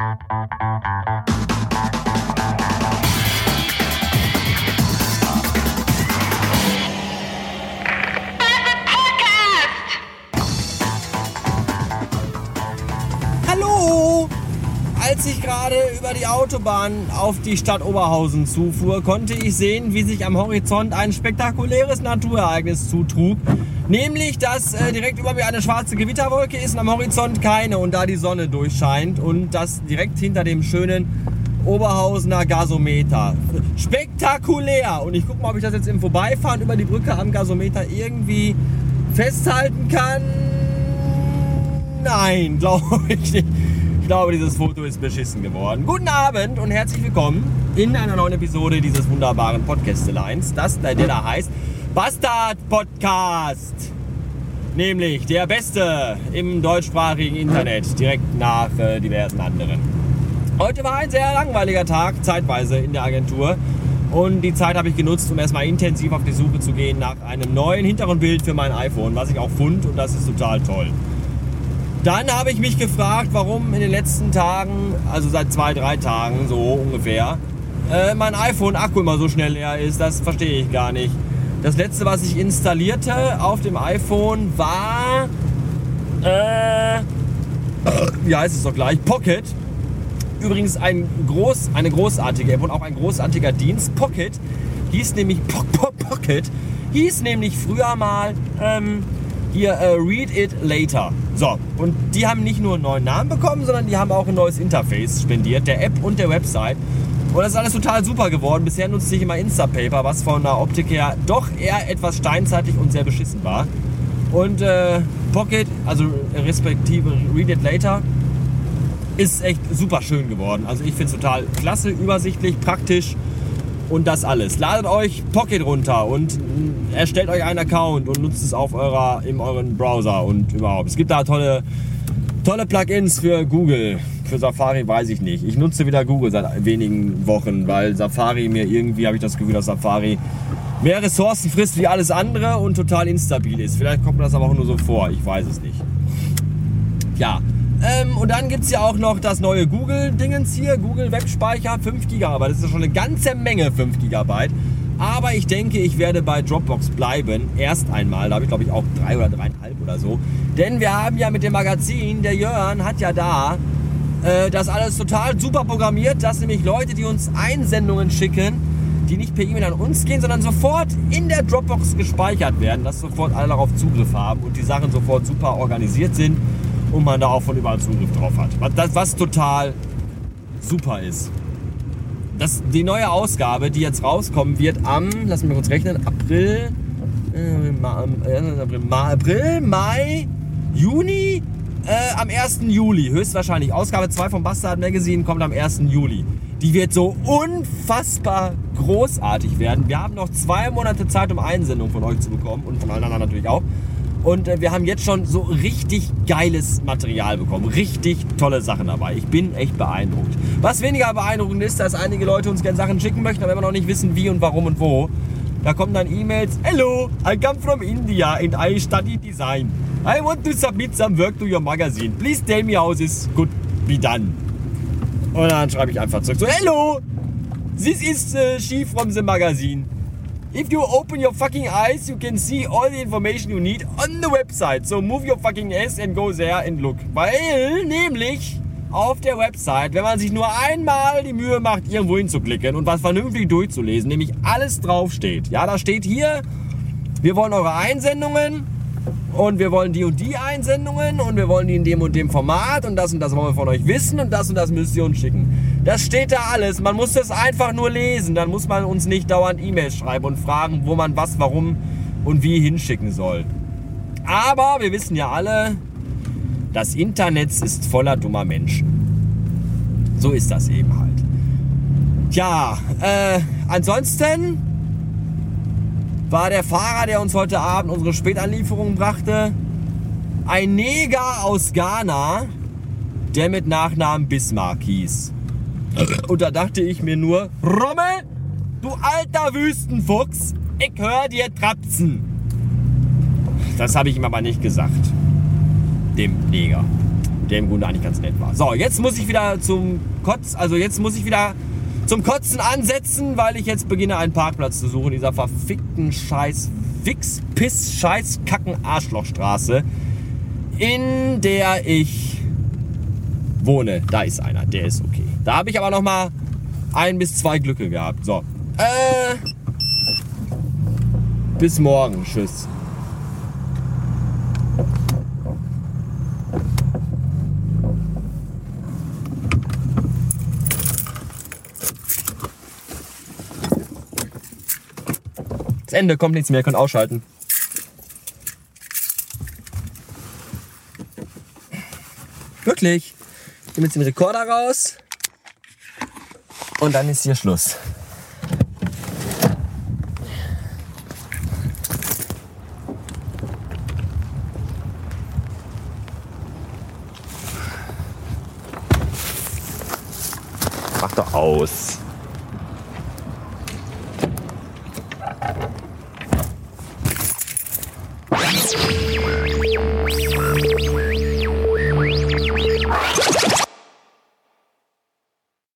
Hallo! Als ich gerade über die Autobahn auf die Stadt Oberhausen zufuhr, konnte ich sehen, wie sich am Horizont ein spektakuläres Naturereignis zutrug. Nämlich, dass äh, direkt über mir eine schwarze Gewitterwolke ist und am Horizont keine und da die Sonne durchscheint und das direkt hinter dem schönen Oberhausener Gasometer. Spektakulär! Und ich gucke mal, ob ich das jetzt im Vorbeifahren über die Brücke am Gasometer irgendwie festhalten kann. Nein, glaube ich nicht. Ich glaube, dieses Foto ist beschissen geworden. Guten Abend und herzlich willkommen in einer neuen Episode dieses wunderbaren Podcasteleins, das der da heißt Bastard Podcast. Nämlich der beste im deutschsprachigen Internet, direkt nach äh, diversen anderen. Heute war ein sehr langweiliger Tag, zeitweise in der Agentur. Und die Zeit habe ich genutzt, um erstmal intensiv auf die Suche zu gehen nach einem neuen Hintergrundbild für mein iPhone, was ich auch fand und das ist total toll. Dann habe ich mich gefragt, warum in den letzten Tagen, also seit zwei, drei Tagen so ungefähr, äh, mein iPhone-Akku immer so schnell leer ist. Das verstehe ich gar nicht. Das letzte, was ich installierte auf dem iPhone, war. Äh, wie heißt es doch gleich? Pocket. Übrigens ein groß, eine großartige App und auch ein großartiger Dienst. Pocket hieß nämlich po po Pocket hieß nämlich früher mal ähm, hier äh, Read It Later. So, und die haben nicht nur einen neuen Namen bekommen, sondern die haben auch ein neues Interface spendiert, der App und der Website. Und das ist alles total super geworden. Bisher nutze ich immer Instapaper, was von der Optik her doch eher etwas steinzeitig und sehr beschissen war. Und äh, Pocket, also respektive Read It Later, ist echt super schön geworden. Also ich finde es total klasse, übersichtlich, praktisch und das alles. Ladet euch Pocket runter und erstellt euch einen Account und nutzt es auf eurer, in euren Browser und überhaupt. Es gibt da tolle, tolle Plugins für Google. Für Safari weiß ich nicht. Ich nutze wieder Google seit wenigen Wochen, weil Safari mir irgendwie, habe ich das Gefühl, dass Safari mehr Ressourcen frisst wie alles andere und total instabil ist. Vielleicht kommt mir das aber auch nur so vor. Ich weiß es nicht. Ja, ähm, und dann gibt es ja auch noch das neue Google-Dingens hier, Google Webspeicher, 5 GB. Das ist ja schon eine ganze Menge 5 GB. Aber ich denke, ich werde bei Dropbox bleiben. Erst einmal, da habe ich glaube ich auch drei oder dreieinhalb oder so. Denn wir haben ja mit dem Magazin, der Jörn hat ja da äh, das alles total super programmiert, dass nämlich Leute, die uns Einsendungen schicken, die nicht per E-Mail an uns gehen, sondern sofort in der Dropbox gespeichert werden, dass sofort alle darauf Zugriff haben und die Sachen sofort super organisiert sind und man da auch von überall Zugriff drauf hat. Was, was total super ist. Das, die neue Ausgabe, die jetzt rauskommen wird am, lass mich kurz rechnen, April, äh, Ma, äh, April, Ma, April, Mai, Juni, äh, am 1. Juli, höchstwahrscheinlich. Ausgabe 2 vom Bastard Magazine kommt am 1. Juli. Die wird so unfassbar großartig werden. Wir haben noch zwei Monate Zeit, um Einsendungen von euch zu bekommen und von allen anderen natürlich auch. Und äh, wir haben jetzt schon so richtig geiles Material bekommen. Richtig tolle Sachen dabei. Ich bin echt beeindruckt. Was weniger beeindruckend ist, dass einige Leute uns gerne Sachen schicken möchten, aber immer noch nicht wissen, wie und warum und wo. Da kommen dann E-Mails. Hello, I come from India and I study design. I want to submit some work to your magazine. Please tell me how this could be done. Und dann schreibe ich einfach zurück so, Hello, this is uh, she from the magazine. If you open your fucking eyes, you can see all the information you need on the website. So move your fucking ass and go there and look. Weil nämlich auf der Website, wenn man sich nur einmal die Mühe macht, irgendwo hinzuklicken und was vernünftig durchzulesen, nämlich alles draufsteht. Ja, da steht hier, wir wollen eure Einsendungen und wir wollen die und die Einsendungen und wir wollen die in dem und dem Format und das und das wollen wir von euch wissen und das und das müsst ihr uns schicken. Das steht da alles. Man muss das einfach nur lesen. Dann muss man uns nicht dauernd E-Mails schreiben und fragen, wo man was, warum und wie hinschicken soll. Aber wir wissen ja alle, das Internet ist voller dummer Menschen. So ist das eben halt. Tja, äh, ansonsten war der Fahrer, der uns heute Abend unsere Spätanlieferung brachte, ein Neger aus Ghana, der mit Nachnamen Bismarck hieß. Und da dachte ich mir nur, Rommel, du alter Wüstenfuchs, ich hör dir trapsen. Das habe ich ihm aber nicht gesagt. Dem Neger. der im Grunde eigentlich ganz nett war. So, jetzt muss ich wieder zum Kotz, also jetzt muss ich wieder zum Kotzen ansetzen, weil ich jetzt beginne, einen Parkplatz zu suchen in dieser verfickten Scheiß Wix, Piss, Scheiß, Kacken, Arschlochstraße, in der ich wohne. Da ist einer, der ist okay. Da habe ich aber noch mal ein bis zwei Glücke gehabt. So, äh, bis morgen. Tschüss. Das Ende kommt nichts mehr, ihr könnt ausschalten. Wirklich. Ich nehme jetzt den Rekorder raus. Und dann ist hier Schluss. Mach doch aus.